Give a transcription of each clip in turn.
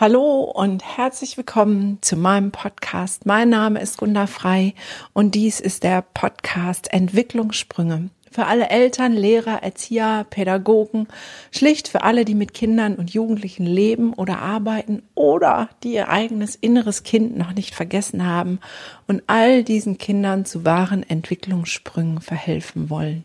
Hallo und herzlich willkommen zu meinem Podcast. Mein Name ist Gunda Frei und dies ist der Podcast Entwicklungssprünge für alle Eltern, Lehrer, Erzieher, Pädagogen, schlicht für alle, die mit Kindern und Jugendlichen leben oder arbeiten oder die ihr eigenes inneres Kind noch nicht vergessen haben und all diesen Kindern zu wahren Entwicklungssprüngen verhelfen wollen.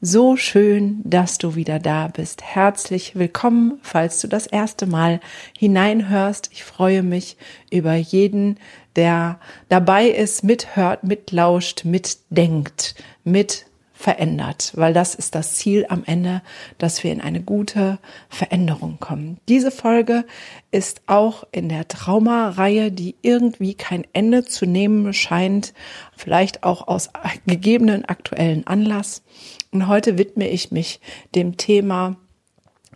So schön, dass du wieder da bist. Herzlich willkommen, falls du das erste Mal hineinhörst. Ich freue mich über jeden, der dabei ist, mithört, mitlauscht, mitdenkt, mit verändert, weil das ist das Ziel am Ende, dass wir in eine gute Veränderung kommen. Diese Folge ist auch in der Traumareihe, die irgendwie kein Ende zu nehmen scheint, vielleicht auch aus gegebenen aktuellen Anlass. Und heute widme ich mich dem Thema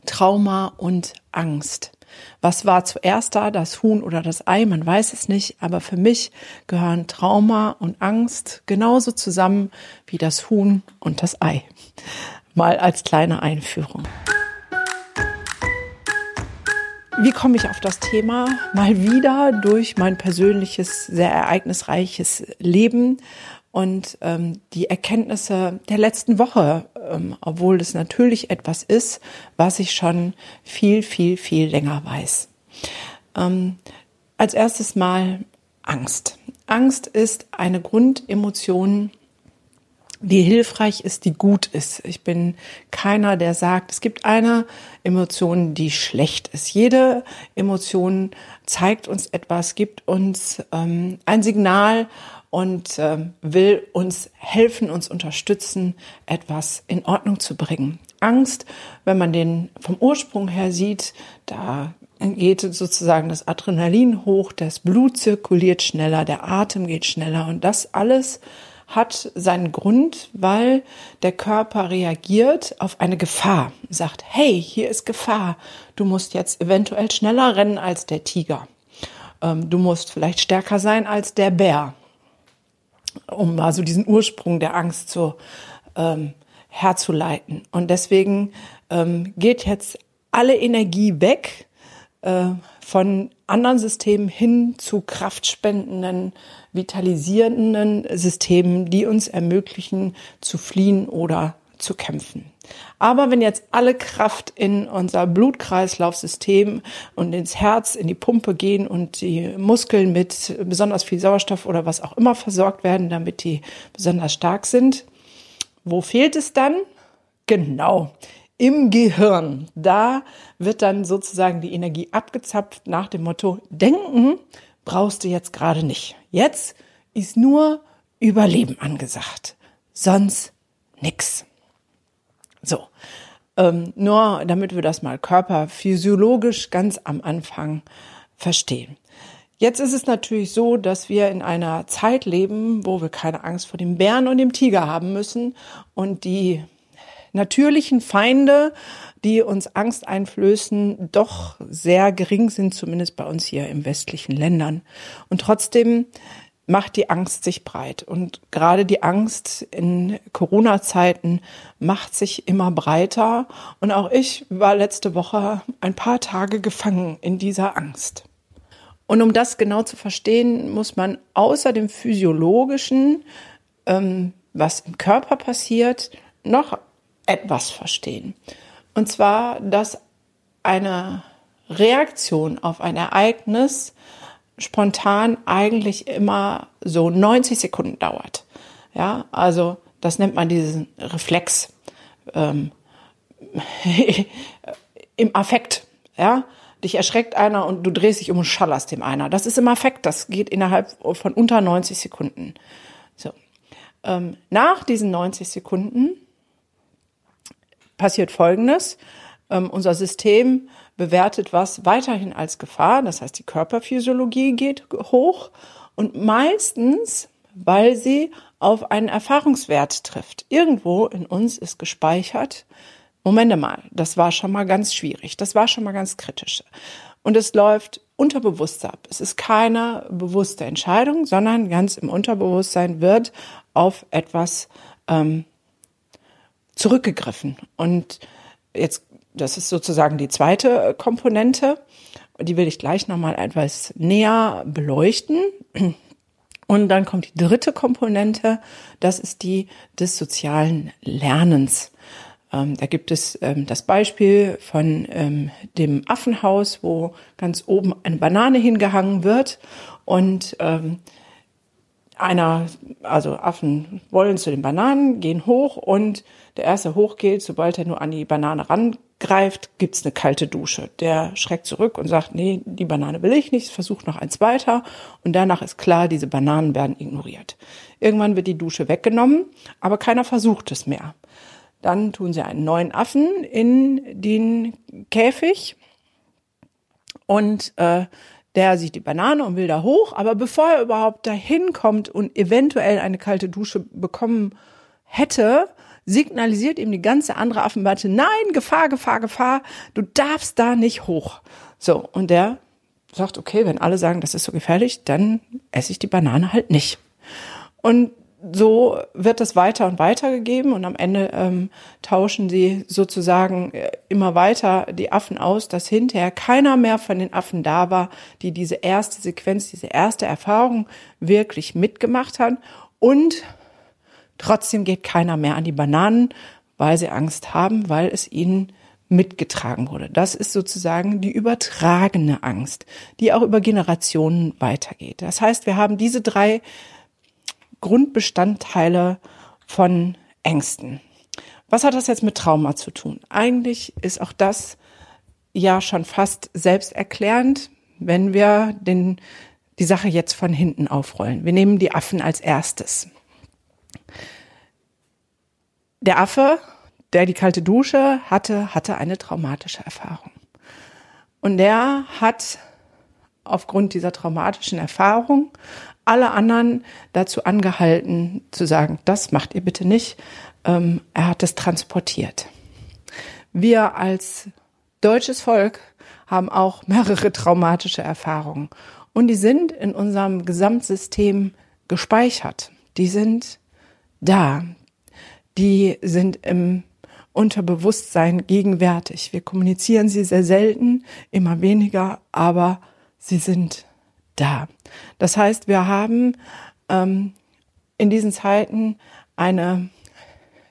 Trauma und Angst. Was war zuerst da, das Huhn oder das Ei? Man weiß es nicht, aber für mich gehören Trauma und Angst genauso zusammen wie das Huhn und das Ei. Mal als kleine Einführung. Wie komme ich auf das Thema? Mal wieder durch mein persönliches, sehr ereignisreiches Leben und ähm, die Erkenntnisse der letzten Woche, ähm, obwohl es natürlich etwas ist, was ich schon viel, viel, viel länger weiß. Ähm, als erstes mal Angst. Angst ist eine Grundemotion, die hilfreich ist, die gut ist. Ich bin keiner, der sagt, es gibt eine Emotion, die schlecht ist. Jede Emotion zeigt uns etwas, gibt uns ähm, ein Signal und äh, will uns helfen, uns unterstützen, etwas in Ordnung zu bringen. Angst, wenn man den vom Ursprung her sieht, da geht sozusagen das Adrenalin hoch, das Blut zirkuliert schneller, der Atem geht schneller und das alles hat seinen Grund, weil der Körper reagiert auf eine Gefahr, sagt, hey, hier ist Gefahr, du musst jetzt eventuell schneller rennen als der Tiger, ähm, du musst vielleicht stärker sein als der Bär. Um mal so diesen Ursprung der Angst zu ähm, herzuleiten. Und deswegen ähm, geht jetzt alle Energie weg äh, von anderen Systemen hin zu kraftspendenden, vitalisierenden Systemen, die uns ermöglichen zu fliehen oder zu kämpfen. Aber wenn jetzt alle Kraft in unser Blutkreislaufsystem und ins Herz, in die Pumpe gehen und die Muskeln mit besonders viel Sauerstoff oder was auch immer versorgt werden, damit die besonders stark sind, wo fehlt es dann? Genau, im Gehirn. Da wird dann sozusagen die Energie abgezapft nach dem Motto, denken brauchst du jetzt gerade nicht. Jetzt ist nur Überleben angesagt. Sonst nix. So, ähm, nur damit wir das mal körperphysiologisch ganz am Anfang verstehen. Jetzt ist es natürlich so, dass wir in einer Zeit leben, wo wir keine Angst vor dem Bären und dem Tiger haben müssen und die natürlichen Feinde, die uns Angst einflößen, doch sehr gering sind, zumindest bei uns hier im westlichen Ländern. Und trotzdem macht die Angst sich breit. Und gerade die Angst in Corona-Zeiten macht sich immer breiter. Und auch ich war letzte Woche ein paar Tage gefangen in dieser Angst. Und um das genau zu verstehen, muss man außer dem physiologischen, ähm, was im Körper passiert, noch etwas verstehen. Und zwar, dass eine Reaktion auf ein Ereignis spontan eigentlich immer so 90 Sekunden dauert. Ja, also das nennt man diesen Reflex ähm, im Affekt. Ja, dich erschreckt einer und du drehst dich um und schallerst dem einer. Das ist im Affekt. Das geht innerhalb von unter 90 Sekunden. So. Ähm, nach diesen 90 Sekunden passiert Folgendes. Ähm, unser System bewertet was weiterhin als Gefahr. Das heißt, die Körperphysiologie geht hoch und meistens, weil sie auf einen Erfahrungswert trifft. Irgendwo in uns ist gespeichert, Momente mal, das war schon mal ganz schwierig, das war schon mal ganz kritisch. Und es läuft unterbewusst ab. Es ist keine bewusste Entscheidung, sondern ganz im Unterbewusstsein wird auf etwas ähm, zurückgegriffen. Und jetzt das ist sozusagen die zweite Komponente. Die will ich gleich nochmal etwas näher beleuchten. Und dann kommt die dritte Komponente, das ist die des sozialen Lernens. Ähm, da gibt es ähm, das Beispiel von ähm, dem Affenhaus, wo ganz oben eine Banane hingehangen wird und ähm, einer, also Affen wollen zu den Bananen, gehen hoch und der erste hochgeht, sobald er nur an die Banane rangreift, gibt's eine kalte Dusche. Der schreckt zurück und sagt, nee, die Banane will ich nicht, versucht noch eins weiter und danach ist klar, diese Bananen werden ignoriert. Irgendwann wird die Dusche weggenommen, aber keiner versucht es mehr. Dann tun sie einen neuen Affen in den Käfig und äh, der sieht die Banane und will da hoch, aber bevor er überhaupt dahin kommt und eventuell eine kalte Dusche bekommen hätte, signalisiert ihm die ganze andere Affenbande, nein, Gefahr, Gefahr, Gefahr, du darfst da nicht hoch. So, und der sagt, okay, wenn alle sagen, das ist so gefährlich, dann esse ich die Banane halt nicht. Und so wird es weiter und weiter gegeben und am Ende ähm, tauschen sie sozusagen äh, immer weiter die Affen aus, dass hinterher keiner mehr von den Affen da war, die diese erste Sequenz, diese erste Erfahrung wirklich mitgemacht hat und trotzdem geht keiner mehr an die Bananen, weil sie Angst haben, weil es ihnen mitgetragen wurde. Das ist sozusagen die übertragene Angst, die auch über Generationen weitergeht. Das heißt, wir haben diese drei Grundbestandteile von Ängsten. Was hat das jetzt mit Trauma zu tun? Eigentlich ist auch das ja schon fast selbsterklärend, wenn wir den, die Sache jetzt von hinten aufrollen. Wir nehmen die Affen als erstes. Der Affe, der die kalte Dusche hatte, hatte eine traumatische Erfahrung. Und der hat aufgrund dieser traumatischen Erfahrung alle anderen dazu angehalten zu sagen, das macht ihr bitte nicht. Ähm, er hat es transportiert. Wir als deutsches Volk haben auch mehrere traumatische Erfahrungen. Und die sind in unserem Gesamtsystem gespeichert. Die sind da. Die sind im Unterbewusstsein gegenwärtig. Wir kommunizieren sie sehr selten, immer weniger, aber sie sind da. Das heißt, wir haben ähm, in diesen Zeiten eine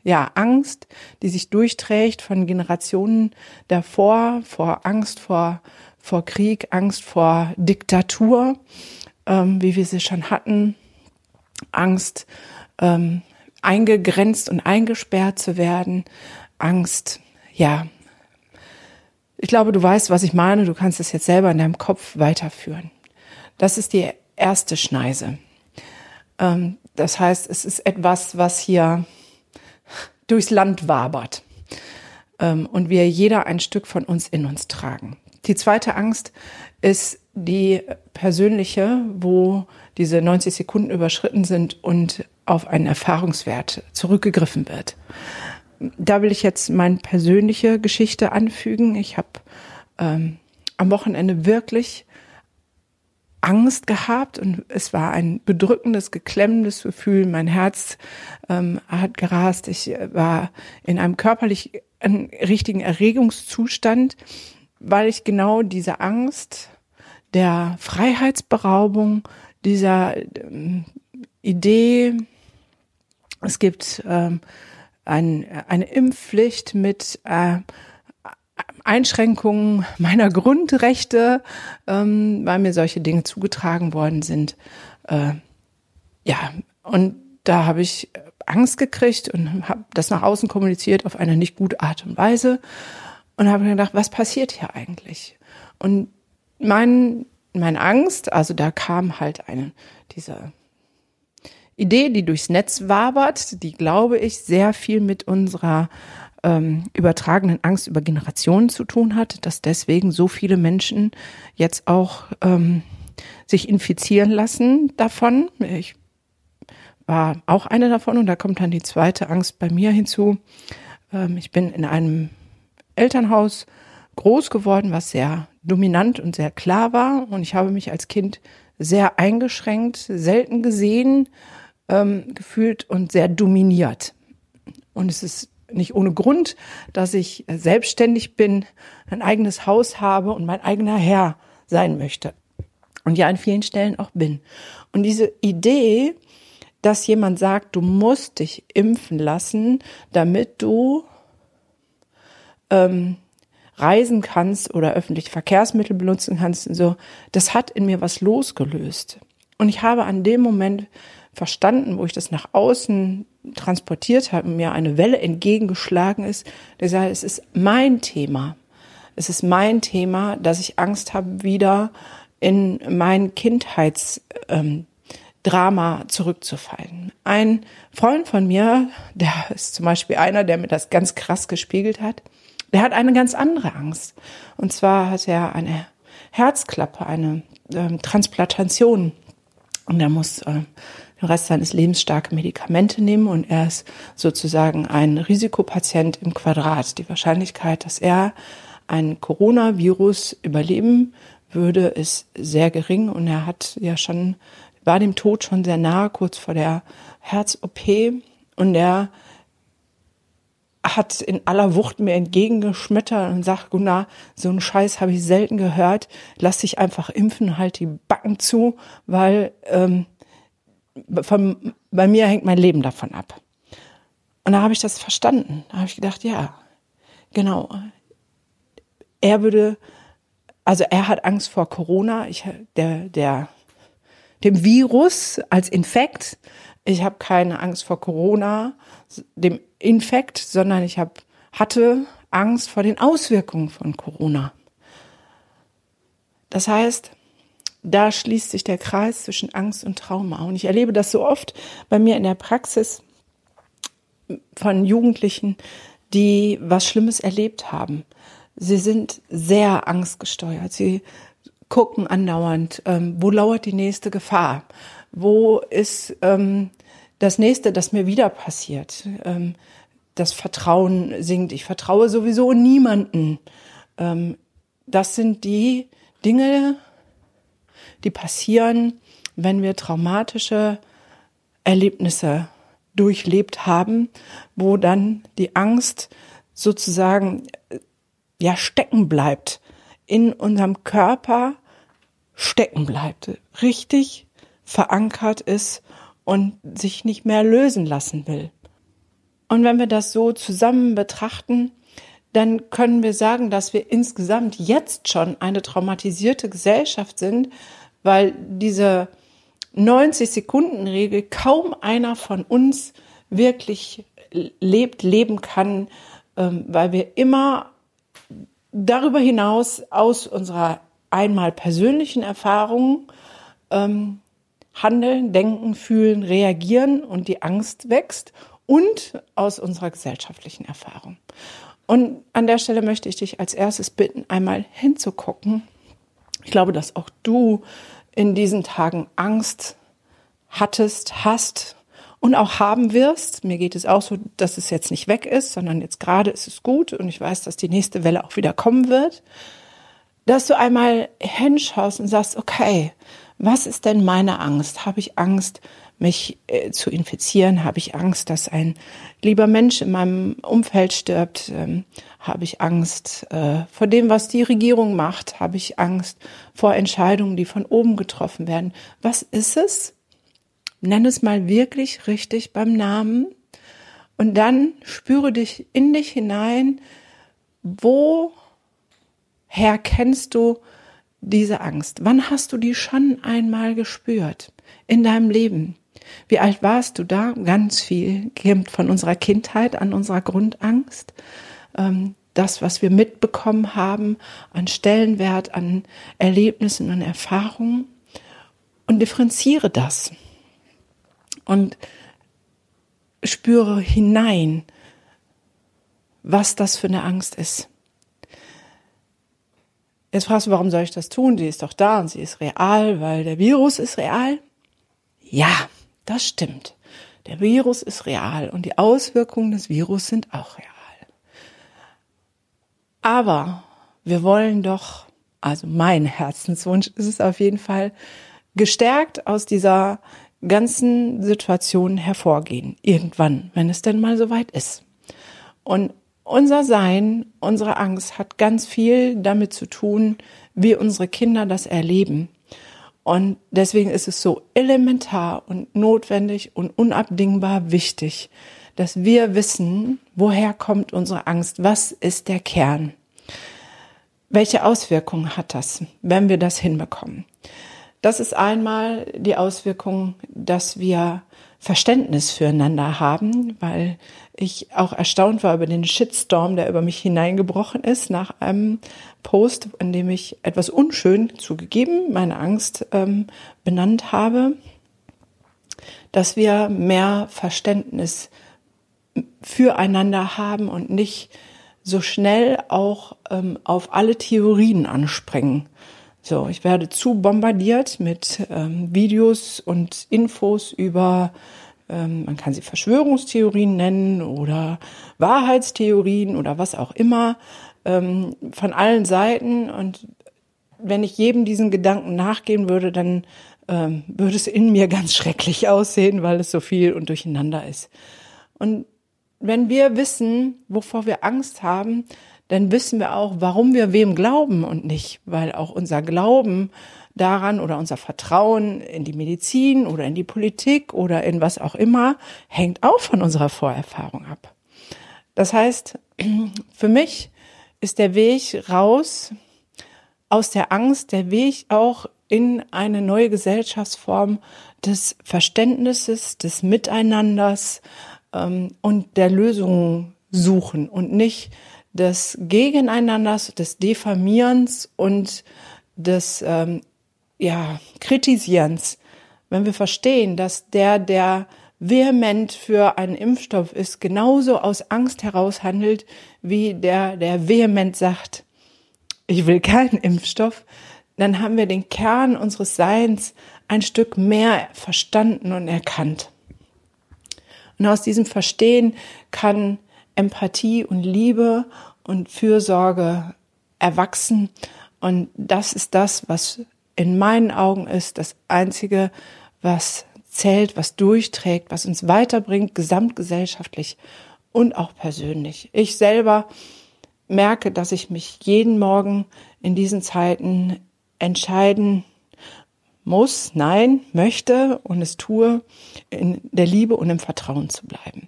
ja, Angst, die sich durchträgt von Generationen davor, vor Angst vor, vor Krieg, Angst vor Diktatur, ähm, wie wir sie schon hatten, Angst, ähm, eingegrenzt und eingesperrt zu werden, Angst, ja. Ich glaube, du weißt, was ich meine. Du kannst es jetzt selber in deinem Kopf weiterführen. Das ist die erste Schneise. Ähm, das heißt, es ist etwas, was hier durchs Land wabert ähm, und wir jeder ein Stück von uns in uns tragen. Die zweite Angst ist die persönliche, wo diese 90 Sekunden überschritten sind und auf einen Erfahrungswert zurückgegriffen wird. Da will ich jetzt meine persönliche Geschichte anfügen. Ich habe ähm, am Wochenende wirklich Angst gehabt und es war ein bedrückendes, geklemmendes Gefühl. Mein Herz ähm, hat gerast. Ich äh, war in einem körperlich einen richtigen Erregungszustand, weil ich genau diese Angst der Freiheitsberaubung, dieser ähm, Idee, es gibt ähm, ein, eine Impfpflicht mit äh, Einschränkungen meiner Grundrechte, ähm, weil mir solche Dinge zugetragen worden sind. Äh, ja, und da habe ich Angst gekriegt und habe das nach außen kommuniziert auf eine nicht gute Art und Weise und habe gedacht, was passiert hier eigentlich? Und mein, meine Angst, also da kam halt eine, diese Idee, die durchs Netz wabert, die glaube ich sehr viel mit unserer ähm, übertragenen Angst über Generationen zu tun hat, dass deswegen so viele Menschen jetzt auch ähm, sich infizieren lassen davon. Ich war auch eine davon und da kommt dann die zweite Angst bei mir hinzu. Ähm, ich bin in einem Elternhaus groß geworden, was sehr dominant und sehr klar war und ich habe mich als Kind sehr eingeschränkt, selten gesehen, ähm, gefühlt und sehr dominiert. Und es ist nicht ohne Grund, dass ich selbstständig bin, ein eigenes Haus habe und mein eigener Herr sein möchte. Und ja, an vielen Stellen auch bin. Und diese Idee, dass jemand sagt, du musst dich impfen lassen, damit du ähm, reisen kannst oder öffentliche Verkehrsmittel benutzen kannst und so, das hat in mir was losgelöst. Und ich habe an dem Moment verstanden, wo ich das nach außen transportiert habe, mir eine Welle entgegengeschlagen ist, der sagt, es ist mein Thema. Es ist mein Thema, dass ich Angst habe, wieder in mein Kindheitsdrama ähm, zurückzufallen. Ein Freund von mir, der ist zum Beispiel einer, der mir das ganz krass gespiegelt hat, der hat eine ganz andere Angst. Und zwar hat er eine Herzklappe, eine ähm, Transplantation. Und er muss äh, den Rest seines Lebens starke Medikamente nehmen und er ist sozusagen ein Risikopatient im Quadrat. Die Wahrscheinlichkeit, dass er ein Coronavirus überleben würde, ist sehr gering und er hat ja schon, war dem Tod schon sehr nahe, kurz vor der Herz-OP und er hat in aller Wucht mir entgegengeschmettert und sagt, Gunnar, so einen Scheiß habe ich selten gehört. Lass dich einfach impfen, halt die Backen zu, weil ähm, von, bei mir hängt mein Leben davon ab. Und da habe ich das verstanden. Da habe ich gedacht, ja, genau. Er würde, also er hat Angst vor Corona, ich, der, der, dem Virus als Infekt. Ich habe keine Angst vor Corona, dem Infekt, sondern ich habe, hatte Angst vor den Auswirkungen von Corona. Das heißt, da schließt sich der Kreis zwischen Angst und Trauma. Und ich erlebe das so oft bei mir in der Praxis von Jugendlichen, die was Schlimmes erlebt haben. Sie sind sehr angstgesteuert. Sie gucken andauernd, ähm, wo lauert die nächste Gefahr? Wo ist ähm, das nächste, das mir wieder passiert? Ähm, das Vertrauen sinkt. Ich vertraue sowieso niemanden. Ähm, das sind die Dinge, die passieren, wenn wir traumatische Erlebnisse durchlebt haben, wo dann die Angst sozusagen ja stecken bleibt, in unserem Körper stecken bleibt, richtig verankert ist und sich nicht mehr lösen lassen will. Und wenn wir das so zusammen betrachten, dann können wir sagen, dass wir insgesamt jetzt schon eine traumatisierte Gesellschaft sind, weil diese 90 Sekunden Regel kaum einer von uns wirklich lebt, leben kann, ähm, weil wir immer darüber hinaus aus unserer einmal persönlichen Erfahrung ähm, handeln, denken, fühlen, reagieren und die Angst wächst und aus unserer gesellschaftlichen Erfahrung. Und an der Stelle möchte ich dich als erstes bitten, einmal hinzugucken. Ich glaube, dass auch du in diesen Tagen Angst hattest, hast und auch haben wirst. Mir geht es auch so, dass es jetzt nicht weg ist, sondern jetzt gerade ist es gut und ich weiß, dass die nächste Welle auch wieder kommen wird. Dass du einmal hinschaust und sagst, okay, was ist denn meine Angst? Habe ich Angst, mich äh, zu infizieren? Habe ich Angst, dass ein lieber Mensch in meinem Umfeld stirbt? Ähm, habe ich Angst äh, vor dem, was die Regierung macht? Habe ich Angst vor Entscheidungen, die von oben getroffen werden? Was ist es? Nenn es mal wirklich richtig beim Namen und dann spüre dich in dich hinein, woher kennst du diese Angst? Wann hast du die schon einmal gespürt in deinem Leben? Wie alt warst du da? Ganz viel kommt von unserer Kindheit an unserer Grundangst. Ähm, das, was wir mitbekommen haben an Stellenwert, an Erlebnissen und Erfahrungen und differenziere das und spüre hinein, was das für eine Angst ist. Jetzt fragst du, warum soll ich das tun? Sie ist doch da und sie ist real, weil der Virus ist real. Ja, das stimmt. Der Virus ist real und die Auswirkungen des Virus sind auch real. Aber wir wollen doch, also mein Herzenswunsch ist es auf jeden Fall, gestärkt aus dieser ganzen Situation hervorgehen. Irgendwann, wenn es denn mal soweit ist. Und unser Sein, unsere Angst hat ganz viel damit zu tun, wie unsere Kinder das erleben. Und deswegen ist es so elementar und notwendig und unabdingbar wichtig, dass wir wissen, woher kommt unsere Angst, was ist der Kern. Welche Auswirkungen hat das, wenn wir das hinbekommen? Das ist einmal die Auswirkung, dass wir Verständnis füreinander haben, weil ich auch erstaunt war über den Shitstorm, der über mich hineingebrochen ist nach einem Post, in dem ich etwas unschön zugegeben, meine Angst ähm, benannt habe, dass wir mehr Verständnis füreinander haben und nicht so schnell auch ähm, auf alle Theorien anspringen. So, ich werde zu bombardiert mit ähm, Videos und Infos über man kann sie Verschwörungstheorien nennen oder Wahrheitstheorien oder was auch immer, ähm, von allen Seiten. Und wenn ich jedem diesen Gedanken nachgehen würde, dann ähm, würde es in mir ganz schrecklich aussehen, weil es so viel und durcheinander ist. Und wenn wir wissen, wovor wir Angst haben, dann wissen wir auch, warum wir wem glauben und nicht, weil auch unser Glauben daran oder unser Vertrauen in die Medizin oder in die Politik oder in was auch immer hängt auch von unserer Vorerfahrung ab. Das heißt, für mich ist der Weg raus aus der Angst, der Weg auch in eine neue Gesellschaftsform des Verständnisses, des Miteinanders ähm, und der Lösungen suchen und nicht des Gegeneinanders, des Diffamierens und des ähm, ja, Kritisierens, wenn wir verstehen, dass der, der vehement für einen Impfstoff ist, genauso aus Angst heraus handelt, wie der, der vehement sagt, ich will keinen Impfstoff, dann haben wir den Kern unseres Seins ein Stück mehr verstanden und erkannt. Und aus diesem Verstehen kann Empathie und Liebe und Fürsorge erwachsen. Und das ist das, was in meinen Augen ist das Einzige, was zählt, was durchträgt, was uns weiterbringt, gesamtgesellschaftlich und auch persönlich. Ich selber merke, dass ich mich jeden Morgen in diesen Zeiten entscheiden muss, nein, möchte und es tue, in der Liebe und im Vertrauen zu bleiben.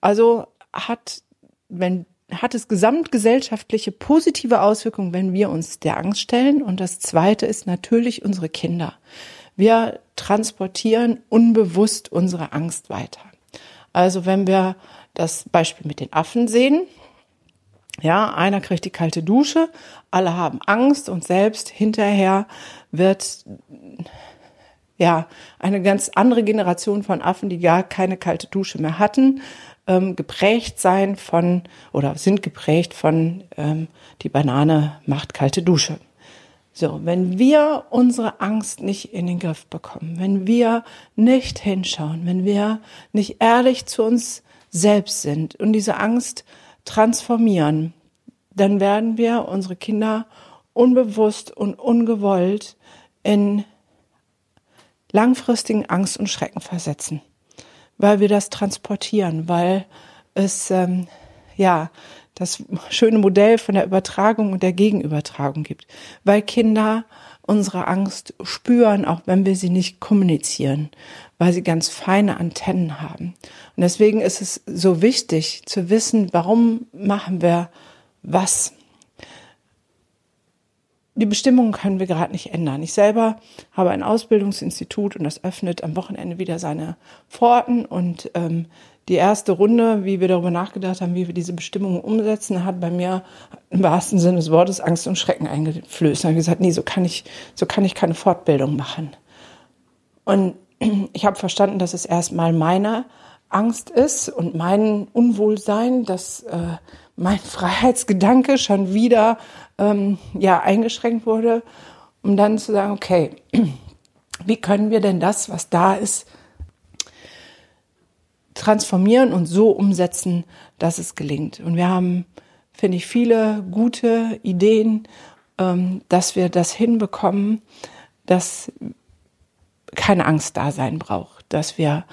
Also hat, wenn hat es gesamtgesellschaftliche positive Auswirkungen, wenn wir uns der Angst stellen. Und das Zweite ist natürlich unsere Kinder. Wir transportieren unbewusst unsere Angst weiter. Also wenn wir das Beispiel mit den Affen sehen, ja, einer kriegt die kalte Dusche, alle haben Angst und selbst hinterher wird ja eine ganz andere Generation von Affen, die gar keine kalte Dusche mehr hatten, ähm, geprägt sein von oder sind geprägt von ähm, die Banane macht kalte Dusche. So, wenn wir unsere Angst nicht in den Griff bekommen, wenn wir nicht hinschauen, wenn wir nicht ehrlich zu uns selbst sind und diese Angst transformieren, dann werden wir unsere Kinder unbewusst und ungewollt in langfristigen Angst und Schrecken versetzen weil wir das transportieren, weil es ähm, ja das schöne Modell von der Übertragung und der Gegenübertragung gibt, weil Kinder unsere Angst spüren, auch wenn wir sie nicht kommunizieren, weil sie ganz feine Antennen haben. Und deswegen ist es so wichtig zu wissen, warum machen wir was die Bestimmungen können wir gerade nicht ändern. Ich selber habe ein Ausbildungsinstitut und das öffnet am Wochenende wieder seine Pforten und ähm, die erste Runde, wie wir darüber nachgedacht haben, wie wir diese Bestimmungen umsetzen, hat bei mir im wahrsten Sinne des Wortes Angst und Schrecken eingeflößt. Und habe gesagt, nee, so kann ich, so kann ich keine Fortbildung machen. Und ich habe verstanden, dass es erstmal meine Angst ist und mein Unwohlsein, dass äh, mein Freiheitsgedanke schon wieder ähm, ja eingeschränkt wurde, um dann zu sagen, okay, wie können wir denn das, was da ist, transformieren und so umsetzen, dass es gelingt. Und wir haben, finde ich, viele gute Ideen, ähm, dass wir das hinbekommen, dass keine Angst da sein braucht, dass wir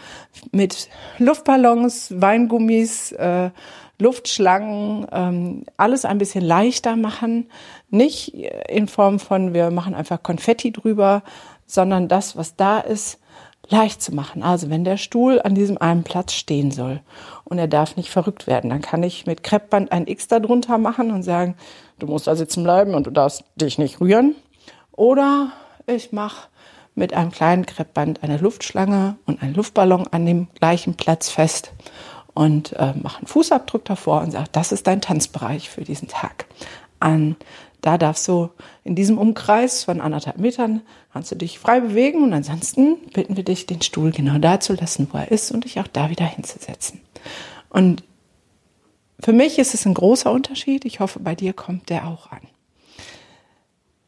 mit Luftballons, Weingummis, äh, Luftschlangen, ähm, alles ein bisschen leichter machen. Nicht in Form von, wir machen einfach Konfetti drüber, sondern das, was da ist, leicht zu machen. Also wenn der Stuhl an diesem einen Platz stehen soll und er darf nicht verrückt werden, dann kann ich mit Kreppband ein X darunter machen und sagen, du musst da sitzen bleiben und du darfst dich nicht rühren. Oder ich mache mit einem kleinen Kreppband eine Luftschlange und einen Luftballon an dem gleichen Platz fest und äh, mache einen Fußabdruck davor und sage, das ist dein Tanzbereich für diesen Tag. An da darfst du in diesem Umkreis von anderthalb Metern kannst du dich frei bewegen und ansonsten bitten wir dich, den Stuhl genau da zu lassen, wo er ist und dich auch da wieder hinzusetzen. Und für mich ist es ein großer Unterschied. Ich hoffe, bei dir kommt der auch an.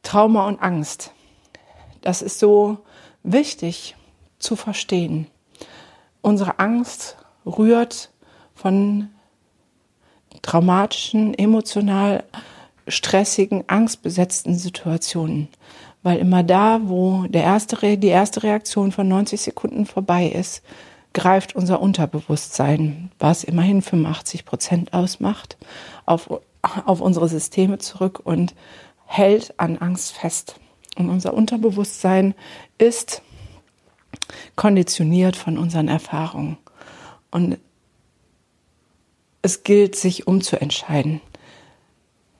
Trauma und Angst. Das ist so wichtig zu verstehen. Unsere Angst rührt von traumatischen, emotional stressigen, angstbesetzten Situationen. Weil immer da, wo der erste, die erste Reaktion von 90 Sekunden vorbei ist, greift unser Unterbewusstsein, was immerhin 85 Prozent ausmacht, auf, auf unsere Systeme zurück und hält an Angst fest. Und unser Unterbewusstsein ist konditioniert von unseren Erfahrungen. Und es gilt, sich umzuentscheiden.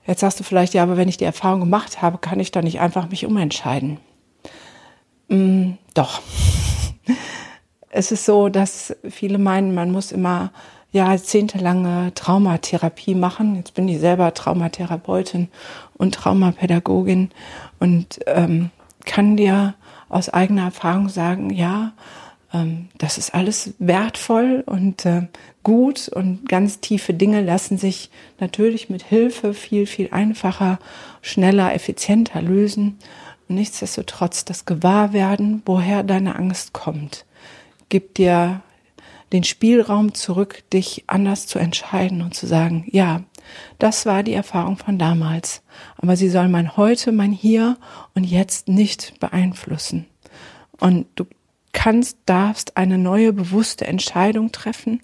Jetzt sagst du vielleicht, ja, aber wenn ich die Erfahrung gemacht habe, kann ich doch nicht einfach mich umentscheiden. Mm, doch. es ist so, dass viele meinen, man muss immer ja jahrzehntelange Traumatherapie machen. Jetzt bin ich selber Traumatherapeutin und Traumapädagogin und ähm, kann dir aus eigener Erfahrung sagen, ja, das ist alles wertvoll und äh, gut und ganz tiefe Dinge lassen sich natürlich mit Hilfe viel, viel einfacher, schneller, effizienter lösen. Nichtsdestotrotz das Gewahrwerden, woher deine Angst kommt, gibt dir den Spielraum zurück, dich anders zu entscheiden und zu sagen, ja, das war die Erfahrung von damals, aber sie soll mein Heute, mein Hier und Jetzt nicht beeinflussen. Und du kannst, darfst eine neue bewusste Entscheidung treffen.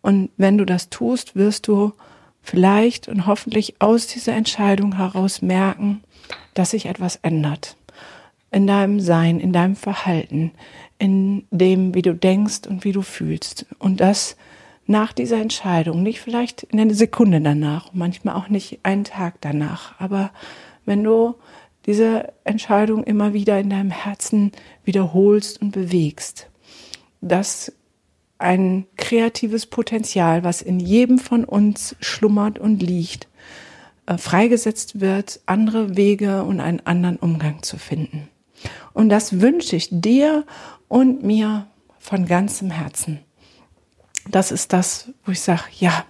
Und wenn du das tust, wirst du vielleicht und hoffentlich aus dieser Entscheidung heraus merken, dass sich etwas ändert. In deinem Sein, in deinem Verhalten, in dem, wie du denkst und wie du fühlst. Und das nach dieser Entscheidung, nicht vielleicht in einer Sekunde danach, manchmal auch nicht einen Tag danach, aber wenn du diese Entscheidung immer wieder in deinem Herzen wiederholst und bewegst. Dass ein kreatives Potenzial, was in jedem von uns schlummert und liegt, äh, freigesetzt wird, andere Wege und einen anderen Umgang zu finden. Und das wünsche ich dir und mir von ganzem Herzen. Das ist das, wo ich sage, ja,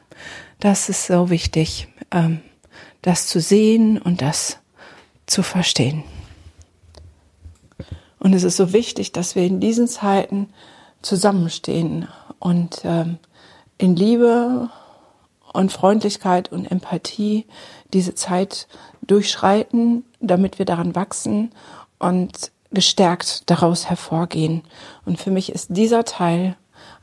das ist so wichtig, ähm, das zu sehen und das zu verstehen. Und es ist so wichtig, dass wir in diesen Zeiten zusammenstehen und ähm, in Liebe und Freundlichkeit und Empathie diese Zeit durchschreiten, damit wir daran wachsen und gestärkt daraus hervorgehen. Und für mich ist dieser Teil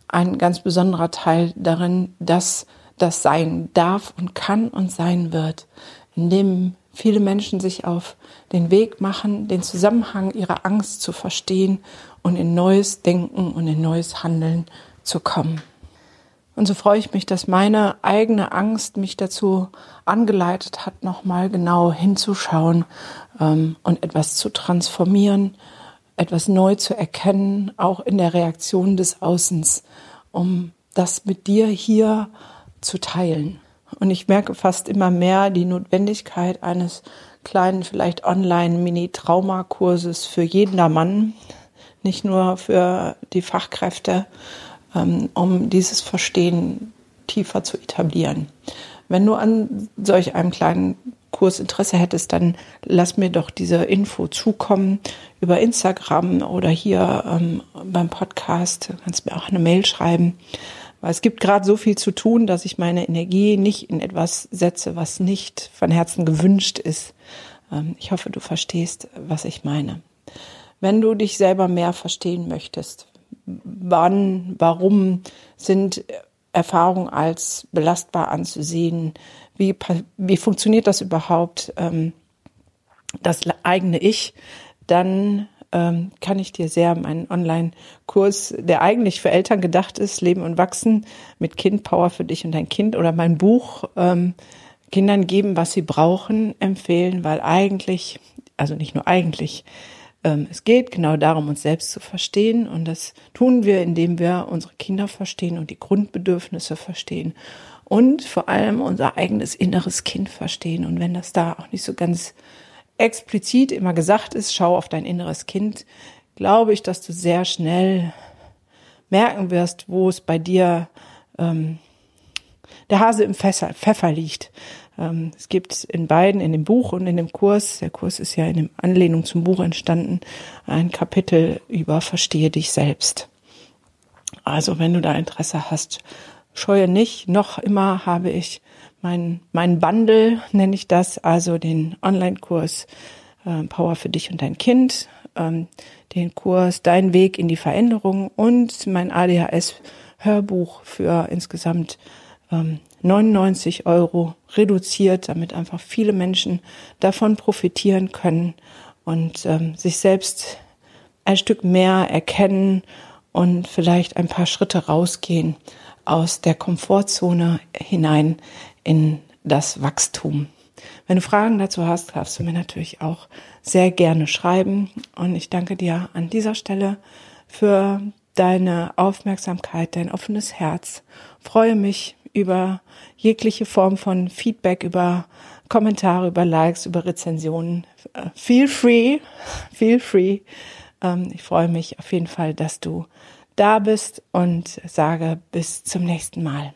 ein ganz besonderer Teil darin, dass das sein darf und kann und sein wird, indem viele Menschen sich auf den Weg machen, den Zusammenhang ihrer Angst zu verstehen und in neues Denken und in neues Handeln zu kommen. Und so freue ich mich, dass meine eigene Angst mich dazu angeleitet hat, nochmal genau hinzuschauen ähm, und etwas zu transformieren, etwas neu zu erkennen, auch in der Reaktion des Außens, um das mit dir hier zu teilen. Und ich merke fast immer mehr die Notwendigkeit eines kleinen, vielleicht Online-Mini-Traumakurses für jedermann, nicht nur für die Fachkräfte, ähm, um dieses Verstehen tiefer zu etablieren. Wenn du an solch einem kleinen Kurs Interesse hättest, dann lass mir doch diese Info zukommen über Instagram oder hier ähm, beim Podcast. Du kannst mir auch eine Mail schreiben. Weil es gibt gerade so viel zu tun, dass ich meine Energie nicht in etwas setze, was nicht von Herzen gewünscht ist. Ähm, ich hoffe, du verstehst, was ich meine. Wenn du dich selber mehr verstehen möchtest, wann, warum sind Erfahrung als belastbar anzusehen. Wie, wie funktioniert das überhaupt, ähm, das eigene Ich? Dann ähm, kann ich dir sehr meinen Online-Kurs, der eigentlich für Eltern gedacht ist, Leben und Wachsen mit Kind, Power für dich und dein Kind oder mein Buch ähm, Kindern geben, was sie brauchen, empfehlen, weil eigentlich, also nicht nur eigentlich, ähm, es geht genau darum, uns selbst zu verstehen. Und das tun wir, indem wir unsere Kinder verstehen und die Grundbedürfnisse verstehen. Und vor allem unser eigenes inneres Kind verstehen. Und wenn das da auch nicht so ganz explizit immer gesagt ist, schau auf dein inneres Kind, glaube ich, dass du sehr schnell merken wirst, wo es bei dir ähm, der Hase im Pfeffer, Pfeffer liegt. Ähm, es gibt in beiden, in dem Buch und in dem Kurs, der Kurs ist ja in Anlehnung zum Buch entstanden, ein Kapitel über Verstehe dich selbst. Also wenn du da Interesse hast, scheue nicht. Noch immer habe ich mein, mein Bundle, nenne ich das, also den Online-Kurs äh, Power für dich und dein Kind, ähm, den Kurs Dein Weg in die Veränderung und mein ADHS-Hörbuch für insgesamt ähm, 99 Euro reduziert, damit einfach viele Menschen davon profitieren können und ähm, sich selbst ein Stück mehr erkennen und vielleicht ein paar Schritte rausgehen aus der Komfortzone hinein in das Wachstum. Wenn du Fragen dazu hast, darfst du mir natürlich auch sehr gerne schreiben. Und ich danke dir an dieser Stelle für deine Aufmerksamkeit, dein offenes Herz. Freue mich über jegliche Form von Feedback, über Kommentare, über Likes, über Rezensionen. Feel free, feel free. Ähm, ich freue mich auf jeden Fall, dass du da bist und sage bis zum nächsten Mal.